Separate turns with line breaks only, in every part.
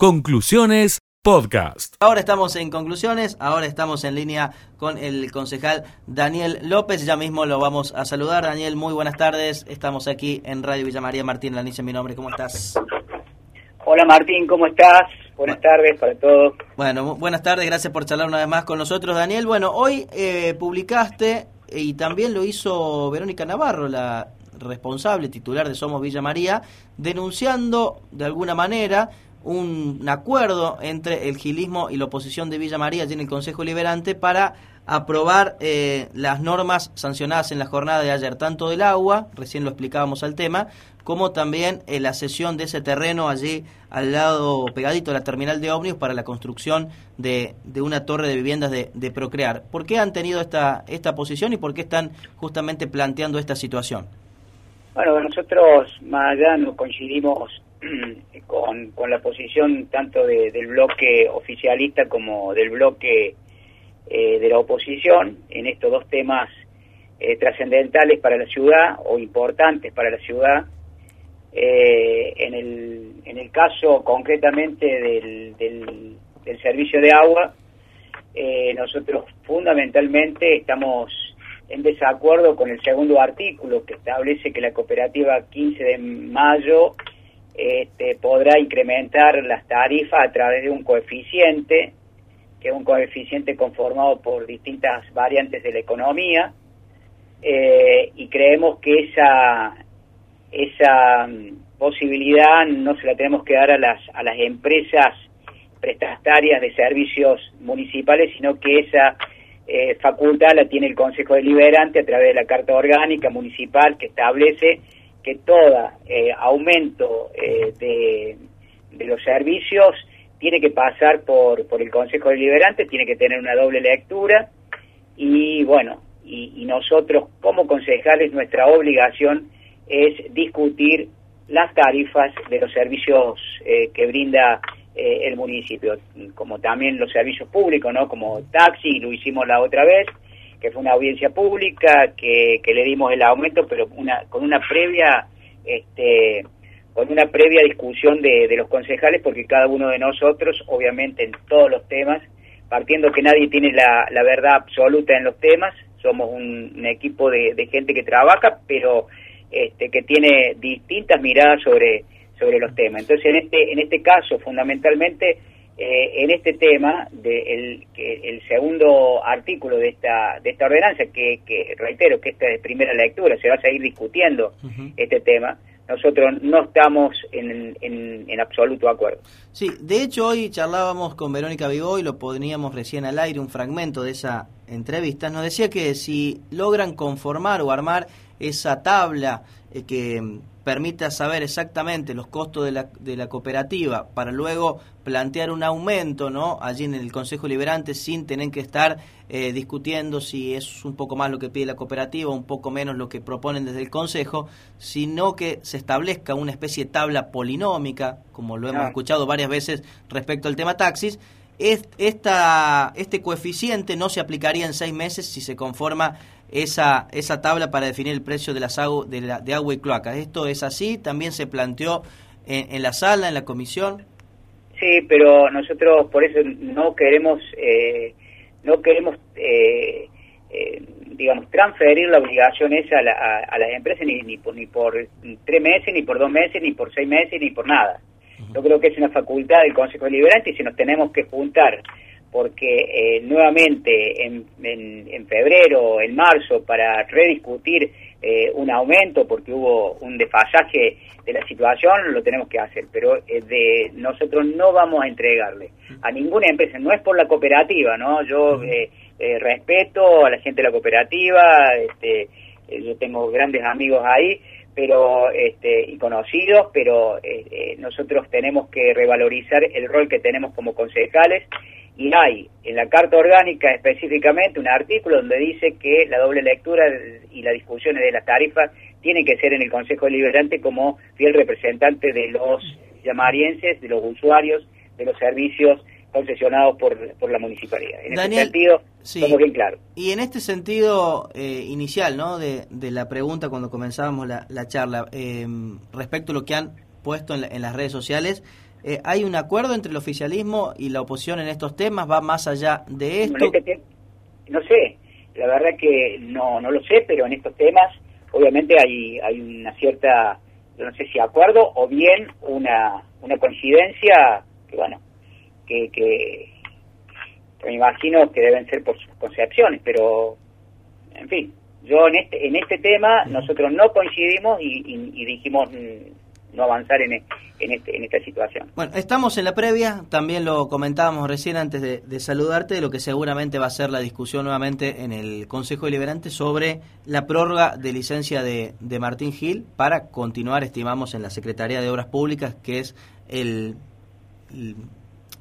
Conclusiones Podcast.
Ahora estamos en conclusiones, ahora estamos en línea con el concejal Daniel López, ya mismo lo vamos a saludar. Daniel, muy buenas tardes, estamos aquí en Radio Villa María Martín Lanice, mi nombre, ¿cómo estás?
Hola Martín, ¿cómo estás? Buenas tardes para todos.
Bueno, buenas tardes, gracias por charlar una vez más con nosotros, Daniel. Bueno, hoy eh, publicaste, y también lo hizo Verónica Navarro, la responsable titular de Somos Villa María, denunciando de alguna manera un acuerdo entre el gilismo y la oposición de Villa María allí en el Consejo Liberante para aprobar eh, las normas sancionadas en la jornada de ayer, tanto del agua, recién lo explicábamos al tema, como también eh, la cesión de ese terreno allí al lado pegadito de la terminal de ómnibus para la construcción de, de una torre de viviendas de, de, Procrear. ¿Por qué han tenido esta, esta posición y por qué están justamente planteando esta situación?
Bueno, nosotros más allá no coincidimos con, con la posición tanto de, del bloque oficialista como del bloque eh, de la oposición en estos dos temas eh, trascendentales para la ciudad o importantes para la ciudad. Eh, en, el, en el caso concretamente del, del, del servicio de agua, eh, nosotros fundamentalmente estamos en desacuerdo con el segundo artículo que establece que la cooperativa 15 de mayo este, podrá incrementar las tarifas a través de un coeficiente, que es un coeficiente conformado por distintas variantes de la economía, eh, y creemos que esa, esa mm, posibilidad no se la tenemos que dar a las, a las empresas prestatarias de servicios municipales, sino que esa eh, facultad la tiene el Consejo Deliberante a través de la Carta Orgánica Municipal que establece que todo eh, aumento eh, de, de, los servicios tiene que pasar por, por el Consejo Deliberante, tiene que tener una doble lectura y bueno, y, nosotros como concejales nuestra obligación es discutir las tarifas de los servicios eh, que brinda eh, el municipio, como también los servicios públicos, ¿no? Como taxi, lo hicimos la otra vez, que fue una audiencia pública, que, que le dimos el aumento, pero una, con una previa, este, con una previa discusión de, de los concejales, porque cada uno de nosotros, obviamente en todos los temas, partiendo que nadie tiene la, la verdad absoluta en los temas, somos un, equipo de, de, gente que trabaja, pero este, que tiene distintas miradas sobre, sobre los temas. Entonces, en este, en este caso, fundamentalmente, eh, en este tema, de el, que el segundo artículo de esta, de esta ordenanza, que, que reitero que esta es de primera lectura, se va a seguir discutiendo uh -huh. este tema, nosotros no estamos en, en, en, absoluto acuerdo.
Sí, de hecho hoy charlábamos con Verónica Vigó y lo poníamos recién al aire, un fragmento de esa entrevista, nos decía que si logran conformar o armar esa tabla eh, que permita saber exactamente los costos de la, de la cooperativa para luego plantear un aumento no allí en el Consejo Liberante sin tener que estar eh, discutiendo si es un poco más lo que pide la cooperativa o un poco menos lo que proponen desde el Consejo, sino que se establezca una especie de tabla polinómica, como lo hemos escuchado varias veces respecto al tema taxis, esta, este coeficiente no se aplicaría en seis meses si se conforma esa, esa tabla para definir el precio de, las agu de, la, de agua y cloacas. ¿Esto es así? ¿También se planteó en, en, la sala, en la comisión?
Sí, pero nosotros por eso no queremos, eh, no queremos, eh, eh, digamos, transferir la obligación esa a, la, a, las empresas ni, ni, por, ni por tres meses, ni por dos meses, ni por seis meses, ni por nada. Yo creo que es una facultad del Consejo Deliberante y si nos tenemos que juntar porque eh, nuevamente en, en, en, febrero, en marzo, para rediscutir eh, un aumento, porque hubo un desfasaje de la situación, lo tenemos que hacer, pero eh, de nosotros no vamos a entregarle a ninguna empresa, no es por la cooperativa, ¿no? Yo respeto a la gente de la cooperativa, este, yo tengo grandes amigos ahí, pero este, y conocidos, pero eh, nosotros tenemos que revalorizar el rol que tenemos como concejales. Y hay en la Carta Orgánica específicamente un artículo donde dice que la doble lectura y las discusiones de las tarifas tienen que ser en el Consejo Deliberante como fiel representante de los llamarienses, de los usuarios, de los servicios concesionados por, por la municipalidad. En
Daniel,
ese sentido,
sí.
somos bien claros.
Y en este sentido eh, inicial, ¿no? De, de, la pregunta cuando comenzábamos la, la charla, eh, respecto a lo que han puesto en, la, en las redes sociales, Eh, ¿Hay un acuerdo entre el oficialismo y la oposición en estos temas? ¿Va más allá de esto?
Este no, sé, la verdad que no, no lo sé, pero en estos temas obviamente hay, hay una cierta, no sé si acuerdo o bien una, una coincidencia que, bueno, que, que, me imagino que deben ser por sus concepciones, pero, en fin, yo en este, en este tema nosotros no coincidimos y dijimos no avanzar en, en, este, en esta situación.
Bueno, estamos en la previa, también lo comentábamos recién antes de, saludarte, de lo que seguramente va a ser la discusión nuevamente en el Consejo Deliberante sobre la prórroga de licencia de, de Martín Gil para continuar, estimamos, en la Secretaría de Obras Públicas, que es el,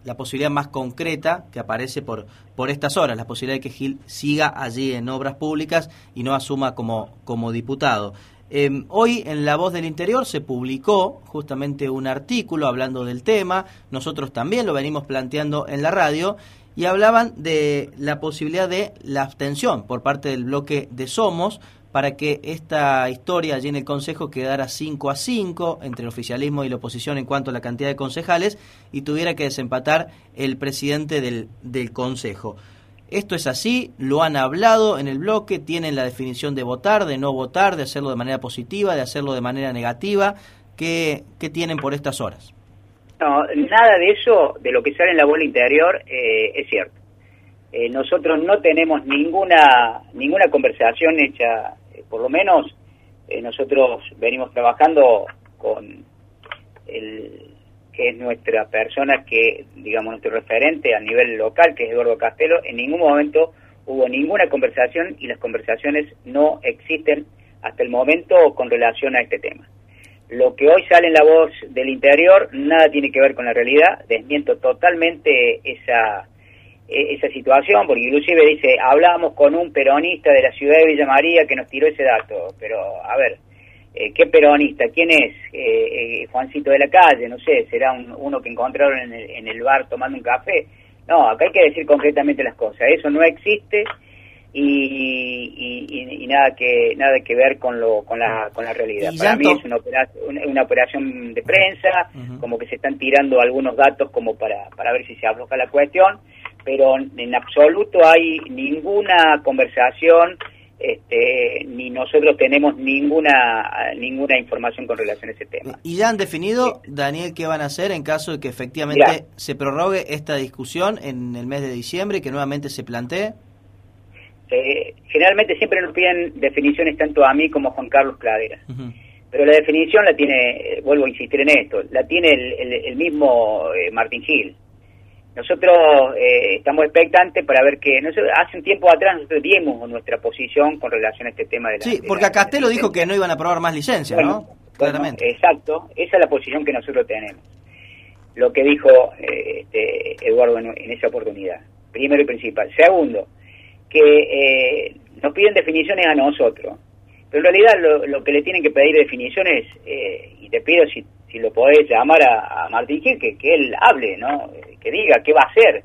la posibilidad más concreta que aparece por, por estas horas, la posibilidad de que Gil siga allí en Obras Públicas y no asuma como, como diputado. Em, hoy en La Voz del Interior se publicó justamente un artículo hablando del tema, nosotros también lo venimos planteando en la radio, y hablaban de la posibilidad de la abstención por parte del bloque de Somos para que esta historia allí en el Consejo quedara 5 a 5 entre el oficialismo y la oposición en cuanto a la cantidad de concejales y tuviera que desempatar el presidente del, del Consejo. Esto es así, lo han hablado en el bloque, tienen la definición de votar, de no votar, de hacerlo de manera positiva, de hacerlo de manera negativa. ¿Qué, qué tienen por estas horas?
No, nada de eso, de lo que sale en la bola interior, eh, es cierto. Eh, nosotros no tenemos ninguna ninguna conversación hecha, por lo menos nosotros venimos trabajando con el, que es nuestra persona que, digamos, nuestro referente a nivel local, que es Eduardo Castelo, en ningún momento hubo ninguna conversación y las conversaciones no existen hasta el momento con relación a este tema. Lo que hoy sale en la voz del interior nada tiene que ver con la realidad, desmiento totalmente esa, esa situación, porque inclusive dice, hablamos con un peronista de la ciudad de Villa María que nos tiró ese dato, pero a ver, eh, ¿qué peronista? ¿Quién es? Eh, eh, Juancito de la calle, no sé, será uno que encontraron en el, en el bar tomando un café. No, acá hay que decir concretamente las cosas. Eso no existe y, y, nada que nada que ver con lo con la con la realidad. Para mí es una operación, una, operación de prensa, como que se están tirando algunos datos como para para ver si se afloja la cuestión, pero en absoluto hay ninguna conversación este, ni nosotros tenemos ninguna ninguna información con relación a ese tema.
¿Y ya han definido, Daniel, qué van a hacer en caso de que efectivamente se prorrogue esta discusión en el mes de diciembre y que nuevamente se plantee?
Eh, generalmente siempre nos piden definiciones tanto a mí como a Juan Carlos Cladera. Pero la definición la tiene, eh, vuelvo a insistir en esto, la tiene el, mismo eh, Martín Gil. Nosotros eh, estamos expectantes para ver que hace un tiempo atrás nosotros dimos nuestra posición con relación a este tema de la...
Sí, porque a Castelo dijo que no iban a aprobar más licencias, ¿no?
Claramente. exacto, esa es la posición que nosotros tenemos. Lo que dijo eh, este, Eduardo en, esa oportunidad, primero y principal. Segundo, que eh, nos piden definiciones a nosotros. Pero en realidad lo, que le tienen que pedir definiciones, y te pido si si lo podés llamar a, Martín Gil, que, que, él hable, ¿no? Que diga qué va a hacer.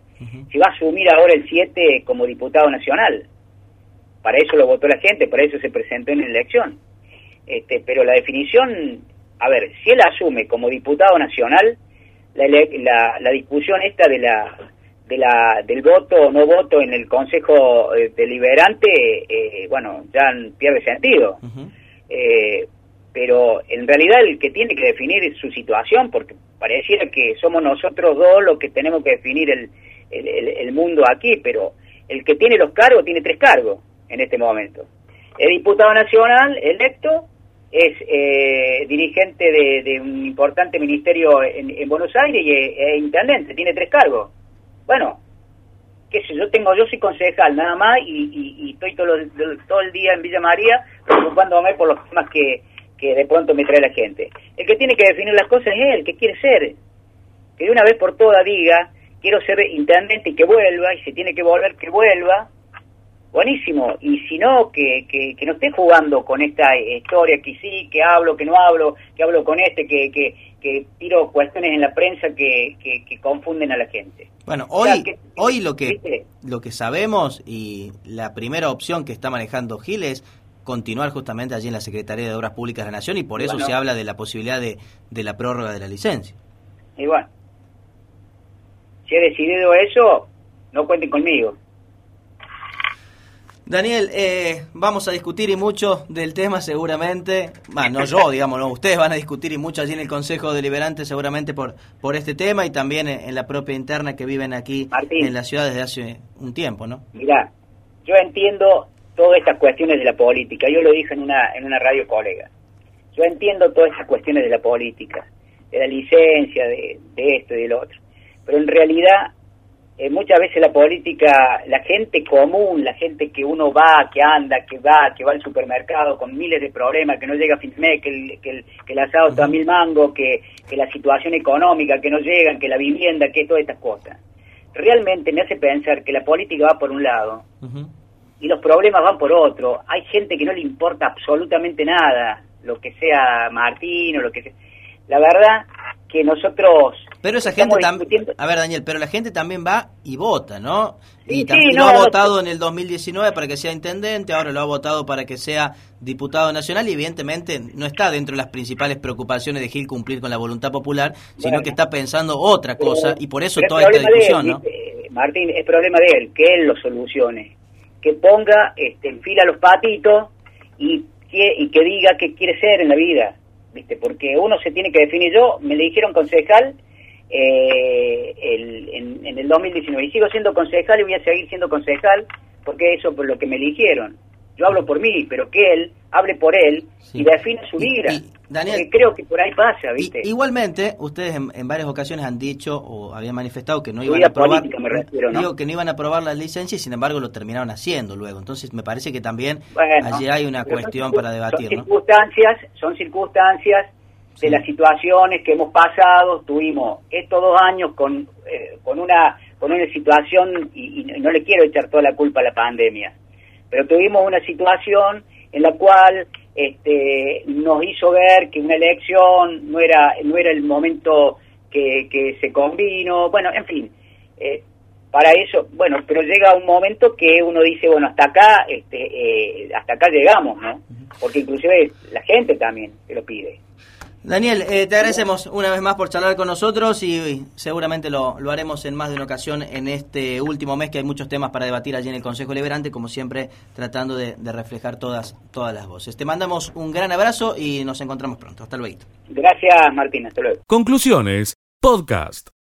Si va a asumir ahora el 7 como diputado nacional. Para eso lo votó la gente, para eso se presentó en la elección. Este, pero la definición, a ver, si él asume como diputado nacional, la, la, discusión esta de la, de la del voto o no voto en el Consejo eh, Deliberante, eh, bueno, ya pierde sentido pero en realidad el que tiene que definir su situación, porque pareciera que somos nosotros dos los que tenemos que definir el, el, mundo aquí, pero el que tiene los cargos tiene tres cargos en este momento. Es diputado nacional electo, es eh, dirigente de, un importante ministerio en, Buenos Aires y es, intendente, tiene tres cargos. Bueno, qué sé yo, tengo, yo soy concejal nada más y, estoy todo, todo el día en Villa María preocupándome por los temas que, que de pronto me trae la gente. El que tiene que definir las cosas es él, que quiere ser. Que de una vez por todas diga, quiero ser intendente y que vuelva, y si tiene que volver, que vuelva. Buenísimo. Y si no, que, que, no esté jugando con esta historia, que sí, que hablo, que no hablo, que hablo con este, que, que, que tiro cuestiones en la prensa que, que, confunden a la gente.
Bueno, hoy, hoy lo que, lo que sabemos y la primera opción que está manejando Giles continuar justamente allí en la Secretaría de Obras Públicas de la Nación y por eso se habla de la posibilidad de, de la prórroga de la licencia.
Y bueno, si he decidido eso, no cuenten conmigo.
Daniel, eh, vamos a discutir y mucho del tema seguramente, bueno, no yo, digamos, no, ustedes van a discutir y mucho allí en el Consejo Deliberante seguramente por, por este tema y también en la propia interna que viven aquí en la ciudad desde hace un tiempo, ¿no?
Mira, yo entiendo todas estas cuestiones de la política, yo lo dije en una, en una radio colega, yo entiendo todas estas cuestiones de la política, de la licencia, de, esto y de lo otro, pero en realidad eh, muchas veces la política, la gente común, la gente que uno va, que anda, que va, que va al supermercado con miles de problemas, que no llega a fin de mes, que el, que el, que el asado está a mil mangos, que, que la situación económica, que no llegan, que la vivienda, que todas estas cosas. Realmente me hace pensar que la política va por un lado y los problemas van por otro. Hay gente que no le importa absolutamente nada, lo que sea Martín o lo que sea. La verdad que nosotros
pero esa gente también, a ver Daniel, pero la gente también va y vota, ¿no? y también lo ha votado en el 2019 para que sea intendente, ahora lo ha votado para que sea diputado nacional y evidentemente no está dentro de las principales preocupaciones de Gil cumplir con la voluntad popular, sino que está pensando otra cosa y por eso toda esta discusión, ¿no?
Martín, es problema de él, que él lo solucione, que ponga este, en fila los patitos y que, y que diga qué quiere ser en la vida, ¿viste? Porque uno se tiene que definir. Yo me le dijeron concejal eh, el, en, el 2019. Y sigo siendo concejal y voy a seguir siendo concejal porque eso por lo que me eligieron. Yo hablo por mí, pero que él hable por él y define su vida. Daniel, creo que por ahí pasa, ¿viste?
igualmente, ustedes en, varias ocasiones han dicho o habían manifestado que no iban a aprobar, digo que no iban a aprobar la licencia y sin embargo lo terminaron haciendo luego. Entonces me parece que también allí hay una cuestión para debatir,
son circunstancias, son circunstancias de las situaciones que hemos pasado. Tuvimos estos dos años con, eh, con, una, con una situación, y, no le quiero echar toda la culpa a la pandemia, pero tuvimos una situación en la cual este, nos hizo ver que una elección no era, no era el momento que, que se convino, bueno, en fin. Eh, para eso, bueno, pero llega un momento que uno dice, bueno, hasta acá, este, eh, hasta acá llegamos, ¿no? Porque inclusive la gente también se lo pide.
Daniel, eh, te agradecemos una vez más por charlar con nosotros y, seguramente lo, lo, haremos en más de una ocasión en este último mes que hay muchos temas para debatir allí en el Consejo Liberante, como siempre tratando de, de, reflejar todas, todas las voces. Te mandamos un gran abrazo y nos encontramos pronto. Hasta luego.
Gracias Martín, hasta luego.
Conclusiones, podcast.